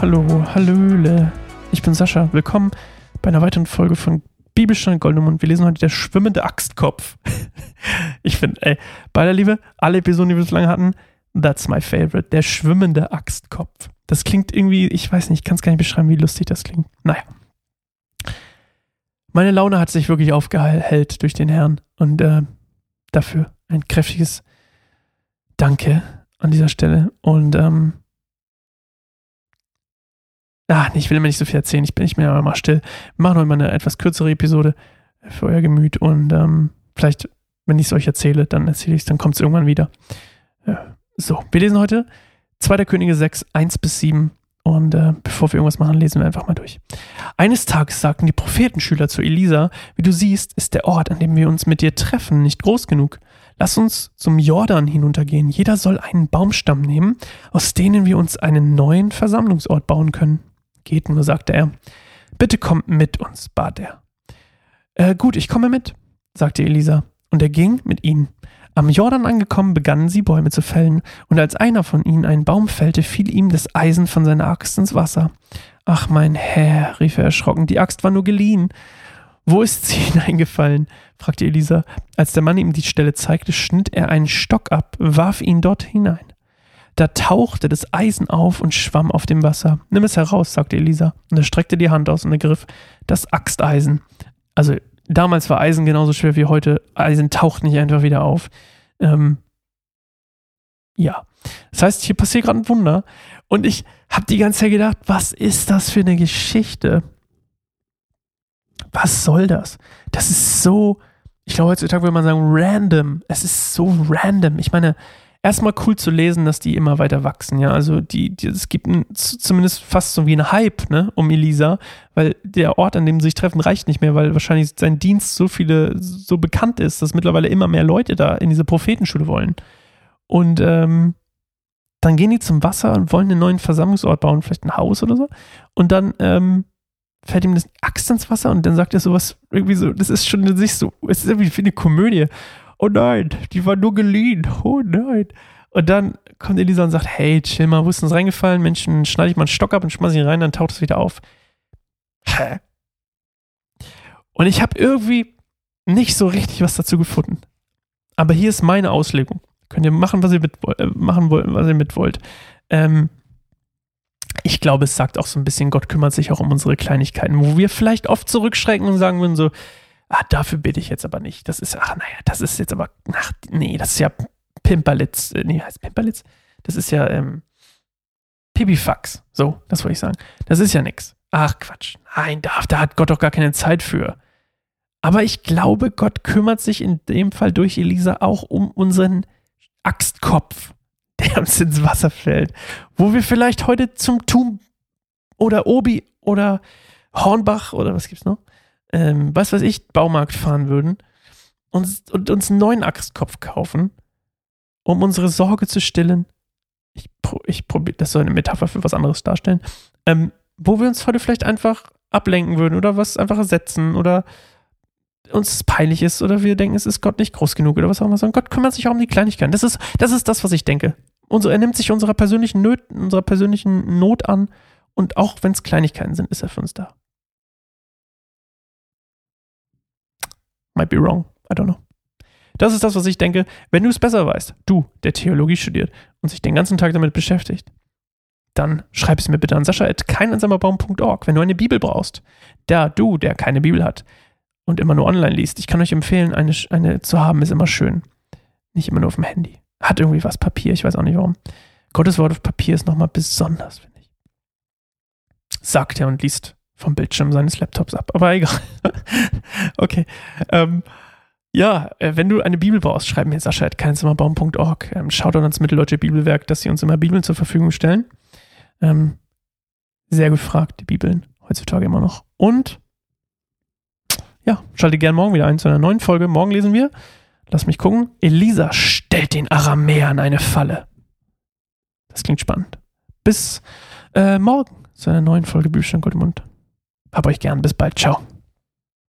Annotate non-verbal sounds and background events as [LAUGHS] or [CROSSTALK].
hallo, hallöle. Ich bin Sascha. Willkommen bei einer weiteren Folge von Bibelstein Goldemund. Wir lesen heute der schwimmende Axtkopf. [LAUGHS] ich finde, ey, bei der Liebe, alle Episoden, die wir so lange hatten, that's my favorite. Der schwimmende Axtkopf. Das klingt irgendwie, ich weiß nicht, ich kann es gar nicht beschreiben, wie lustig das klingt. Naja. Meine Laune hat sich wirklich aufgehellt durch den Herrn und äh, dafür ein kräftiges Danke an dieser Stelle. Und ähm, Ah, ich will immer nicht so viel erzählen. Ich bin, ich bin ja mal still. Machen heute mal eine etwas kürzere Episode für euer Gemüt und ähm, vielleicht, wenn ich es euch erzähle, dann erzähle ich es, dann kommt es irgendwann wieder. Ja. So, wir lesen heute 2. Könige 6, 1 bis 7 und äh, bevor wir irgendwas machen, lesen wir einfach mal durch. Eines Tages sagten die Prophetenschüler zu Elisa, wie du siehst, ist der Ort, an dem wir uns mit dir treffen, nicht groß genug. Lass uns zum Jordan hinuntergehen. Jeder soll einen Baumstamm nehmen, aus denen wir uns einen neuen Versammlungsort bauen können. Geht nur, sagte er. Bitte kommt mit uns, bat er. Äh, gut, ich komme mit, sagte Elisa. Und er ging mit ihnen. Am Jordan angekommen, begannen sie Bäume zu fällen, und als einer von ihnen einen Baum fällte, fiel ihm das Eisen von seiner Axt ins Wasser. Ach, mein Herr, rief er erschrocken, die Axt war nur geliehen. Wo ist sie [LAUGHS] hineingefallen? fragte Elisa. Als der Mann ihm die Stelle zeigte, schnitt er einen Stock ab, warf ihn dort hinein. Da tauchte das Eisen auf und schwamm auf dem Wasser. Nimm es heraus, sagte Elisa. Und er streckte die Hand aus und ergriff das Axteisen. Also damals war Eisen genauso schwer wie heute. Eisen taucht nicht einfach wieder auf. Ähm, ja. Das heißt, hier passiert gerade ein Wunder. Und ich habe die ganze Zeit gedacht, was ist das für eine Geschichte? Was soll das? Das ist so, ich glaube, heutzutage würde man sagen, random. Es ist so random. Ich meine, erstmal cool zu lesen, dass die immer weiter wachsen, ja. Also die, die es gibt ein, zumindest fast so wie ein Hype, ne, um Elisa, weil der Ort, an dem sie sich treffen, reicht nicht mehr, weil wahrscheinlich sein Dienst so viele, so bekannt ist, dass mittlerweile immer mehr Leute da in diese Prophetenschule wollen. Und ähm, dann gehen die zum Wasser und wollen einen neuen Versammlungsort bauen, vielleicht ein Haus oder so. Und dann ähm, fällt ihm das Axt ins Wasser und dann sagt er sowas, irgendwie so, das ist schon in sich so, es ist irgendwie wie eine Komödie oh nein, die war nur geliehen, oh nein. Und dann kommt Elisa und sagt, hey, chill mal, wo ist denn das reingefallen? Menschen, schneide ich mal einen Stock ab und schmeiße ihn rein, dann taucht es wieder auf. Hä? Und ich habe irgendwie nicht so richtig was dazu gefunden. Aber hier ist meine Auslegung. Könnt ihr machen, was ihr mit, äh, machen wollt, was ihr mit wollt. Ähm, ich glaube, es sagt auch so ein bisschen, Gott kümmert sich auch um unsere Kleinigkeiten, wo wir vielleicht oft zurückschrecken und sagen würden so, ah, dafür bitte ich jetzt aber nicht. Das ist, ach, naja, das ist jetzt aber, ach, nee, das ist ja Pimperlitz, äh, nee, heißt Pimperlitz? Das ist ja, ähm, Pipifax. So, das wollte ich sagen. Das ist ja nix. Ach, Quatsch. Nein, da, da hat Gott doch gar keine Zeit für. Aber ich glaube, Gott kümmert sich in dem Fall durch Elisa auch um unseren Axtkopf, [LAUGHS] der uns ins Wasser fällt. Wo wir vielleicht heute zum Tum oder Obi oder Hornbach oder was gibt's noch? Ähm, was weiß ich, Baumarkt fahren würden und, und uns einen neuen Axtkopf kaufen, um unsere Sorge zu stillen. Ich, ich probiere, das soll eine Metapher für was anderes darstellen. Ähm, wo wir uns heute vielleicht einfach ablenken würden oder was einfach ersetzen oder uns peinlich ist oder wir denken, es ist Gott nicht groß genug oder was auch immer, sondern Gott kümmert sich auch um die Kleinigkeiten. Das ist das, ist das was ich denke. Unser, er nimmt sich unserer persönlichen, Not, unserer persönlichen Not an und auch wenn es Kleinigkeiten sind, ist er für uns da. Might be wrong. I don't know. Das ist das, was ich denke. Wenn du es besser weißt, du, der Theologie studiert und sich den ganzen Tag damit beschäftigt, dann schreib es mir bitte an sascha.keineinsamerbaum.org, wenn du eine Bibel brauchst. Da du, der keine Bibel hat und immer nur online liest, ich kann euch empfehlen, eine, eine zu haben, ist immer schön. Nicht immer nur auf dem Handy. Hat irgendwie was Papier, ich weiß auch nicht warum. Gottes Wort auf Papier ist nochmal besonders, finde ich. Sagt er und liest vom Bildschirm seines Laptops ab. Aber egal. [LAUGHS] okay. Ähm, ja, äh, wenn du eine Bibel brauchst, schreib mir sascha.keinzimmerbaum.org. Ähm, schaut an das Mitteldeutsche Bibelwerk, dass sie uns immer Bibeln zur Verfügung stellen. Ähm, sehr gefragt, die Bibeln heutzutage immer noch. Und ja, schalte gern morgen wieder ein zu einer neuen Folge. Morgen lesen wir, lass mich gucken, Elisa stellt den Aramäern eine Falle. Das klingt spannend. Bis äh, morgen zu einer neuen Folge Bücher Gold im Mund. Hab euch gern. Bis bald. Ciao.